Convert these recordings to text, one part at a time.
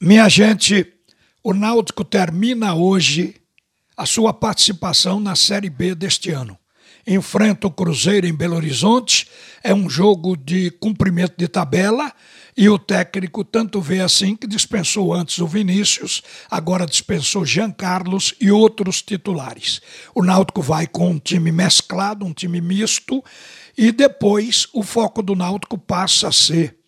Minha gente, o Náutico termina hoje a sua participação na Série B deste ano. Enfrenta o Cruzeiro em Belo Horizonte, é um jogo de cumprimento de tabela e o técnico tanto vê assim que dispensou antes o Vinícius, agora dispensou Jean Carlos e outros titulares. O Náutico vai com um time mesclado, um time misto, e depois o foco do Náutico passa a ser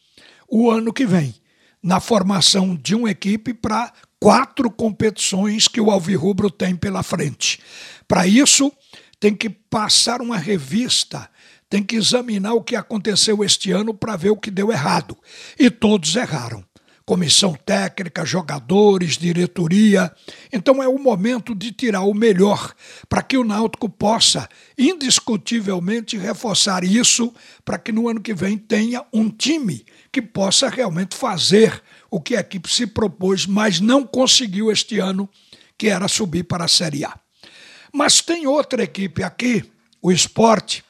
o ano que vem na formação de uma equipe para quatro competições que o Alvirrubro tem pela frente. Para isso, tem que passar uma revista, tem que examinar o que aconteceu este ano para ver o que deu errado. E todos erraram. Comissão técnica, jogadores, diretoria. Então é o momento de tirar o melhor para que o Náutico possa indiscutivelmente reforçar isso para que no ano que vem tenha um time que possa realmente fazer o que a equipe se propôs, mas não conseguiu este ano, que era subir para a Série A. Mas tem outra equipe aqui, o Esporte,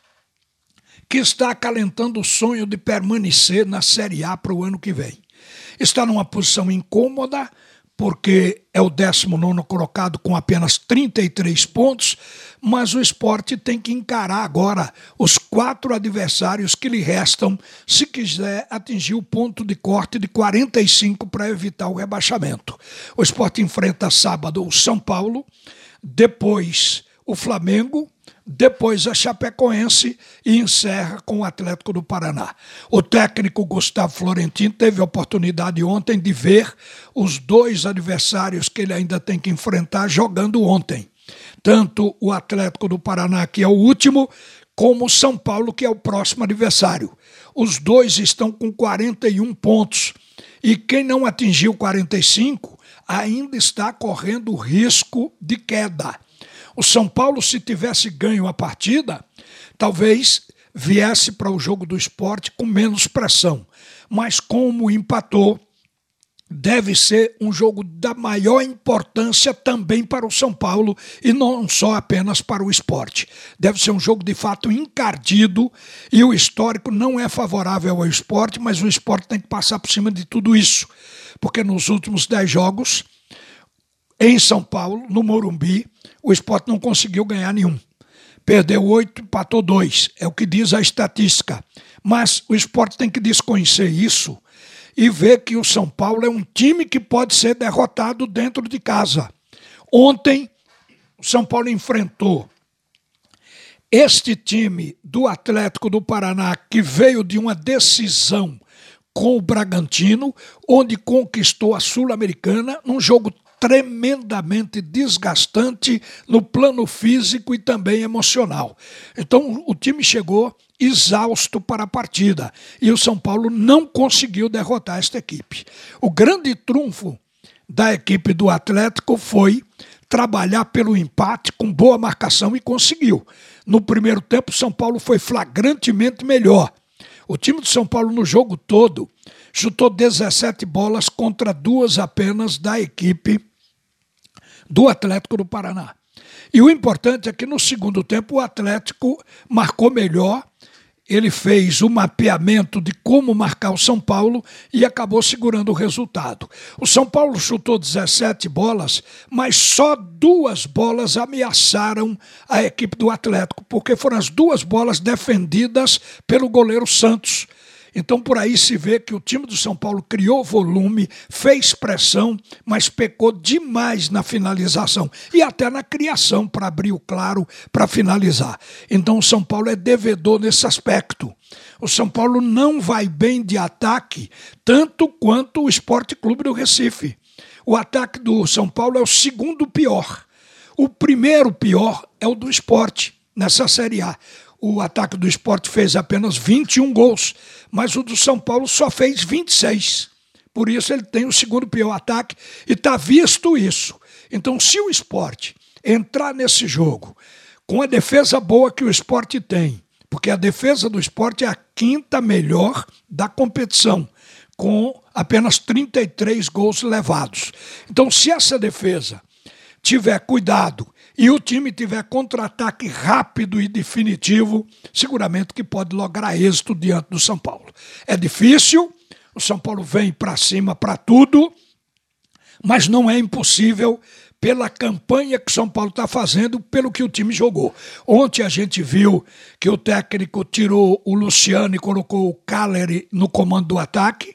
que está acalentando o sonho de permanecer na Série A para o ano que vem. Está numa posição incômoda, porque é o 19 colocado com apenas 33 pontos, mas o esporte tem que encarar agora os quatro adversários que lhe restam se quiser atingir o ponto de corte de 45 para evitar o rebaixamento. O esporte enfrenta sábado o São Paulo, depois o Flamengo, depois a Chapecoense e encerra com o Atlético do Paraná. O técnico Gustavo Florentino teve a oportunidade ontem de ver os dois adversários que ele ainda tem que enfrentar jogando ontem. Tanto o Atlético do Paraná, que é o último, como o São Paulo, que é o próximo adversário. Os dois estão com 41 pontos. E quem não atingiu 45 ainda está correndo risco de queda. O São Paulo, se tivesse ganho a partida, talvez viesse para o jogo do esporte com menos pressão. Mas como empatou, deve ser um jogo da maior importância também para o São Paulo e não só apenas para o esporte. Deve ser um jogo de fato encardido e o histórico não é favorável ao esporte, mas o esporte tem que passar por cima de tudo isso, porque nos últimos dez jogos em São Paulo, no Morumbi, o esporte não conseguiu ganhar nenhum. Perdeu oito, empatou dois. É o que diz a estatística. Mas o esporte tem que desconhecer isso e ver que o São Paulo é um time que pode ser derrotado dentro de casa. Ontem, o São Paulo enfrentou este time do Atlético do Paraná, que veio de uma decisão com o Bragantino, onde conquistou a Sul-Americana num jogo tremendamente desgastante no plano físico e também emocional. Então o time chegou exausto para a partida e o São Paulo não conseguiu derrotar esta equipe. O grande trunfo da equipe do Atlético foi trabalhar pelo empate com boa marcação e conseguiu. No primeiro tempo, São Paulo foi flagrantemente melhor. O time do São Paulo no jogo todo chutou 17 bolas contra duas apenas da equipe do Atlético do Paraná. E o importante é que no segundo tempo o Atlético marcou melhor, ele fez o mapeamento de como marcar o São Paulo e acabou segurando o resultado. O São Paulo chutou 17 bolas, mas só duas bolas ameaçaram a equipe do Atlético, porque foram as duas bolas defendidas pelo goleiro Santos então por aí se vê que o time do São Paulo criou volume, fez pressão, mas pecou demais na finalização e até na criação para abrir o claro para finalizar. Então o São Paulo é devedor nesse aspecto. O São Paulo não vai bem de ataque tanto quanto o Esporte Clube do Recife. O ataque do São Paulo é o segundo pior. O primeiro pior é o do esporte nessa Série A o ataque do esporte fez apenas 21 gols, mas o do São Paulo só fez 26. Por isso ele tem o segundo pior ataque e está visto isso. Então, se o esporte entrar nesse jogo com a defesa boa que o esporte tem, porque a defesa do esporte é a quinta melhor da competição, com apenas 33 gols levados. Então, se essa defesa tiver cuidado e o time tiver contra-ataque rápido e definitivo, seguramente que pode lograr êxito diante do São Paulo. É difícil, o São Paulo vem para cima para tudo, mas não é impossível pela campanha que São Paulo está fazendo, pelo que o time jogou. Ontem a gente viu que o técnico tirou o Luciano e colocou o Caleri no comando do ataque,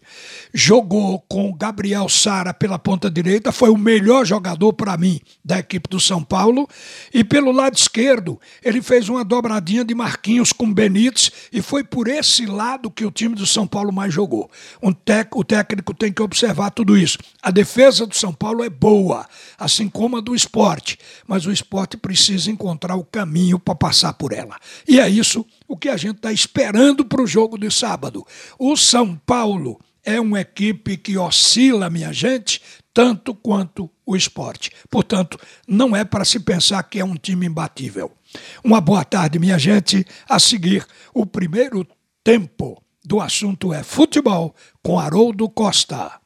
jogou com Gabriel Sara pela ponta direita, foi o melhor jogador para mim da equipe do São Paulo, e pelo lado esquerdo ele fez uma dobradinha de Marquinhos com Benítez e foi por esse lado que o time do São Paulo mais jogou. Um tec, o técnico tem que observar tudo isso. A defesa do São Paulo é boa, assim como a do esporte, mas o esporte precisa encontrar o caminho para passar por ela. E é isso o que a gente está esperando para o jogo de sábado. O São Paulo é uma equipe que oscila, minha gente, tanto quanto o esporte. Portanto, não é para se pensar que é um time imbatível. Uma boa tarde, minha gente. A seguir, o primeiro tempo do assunto é futebol com Haroldo Costa.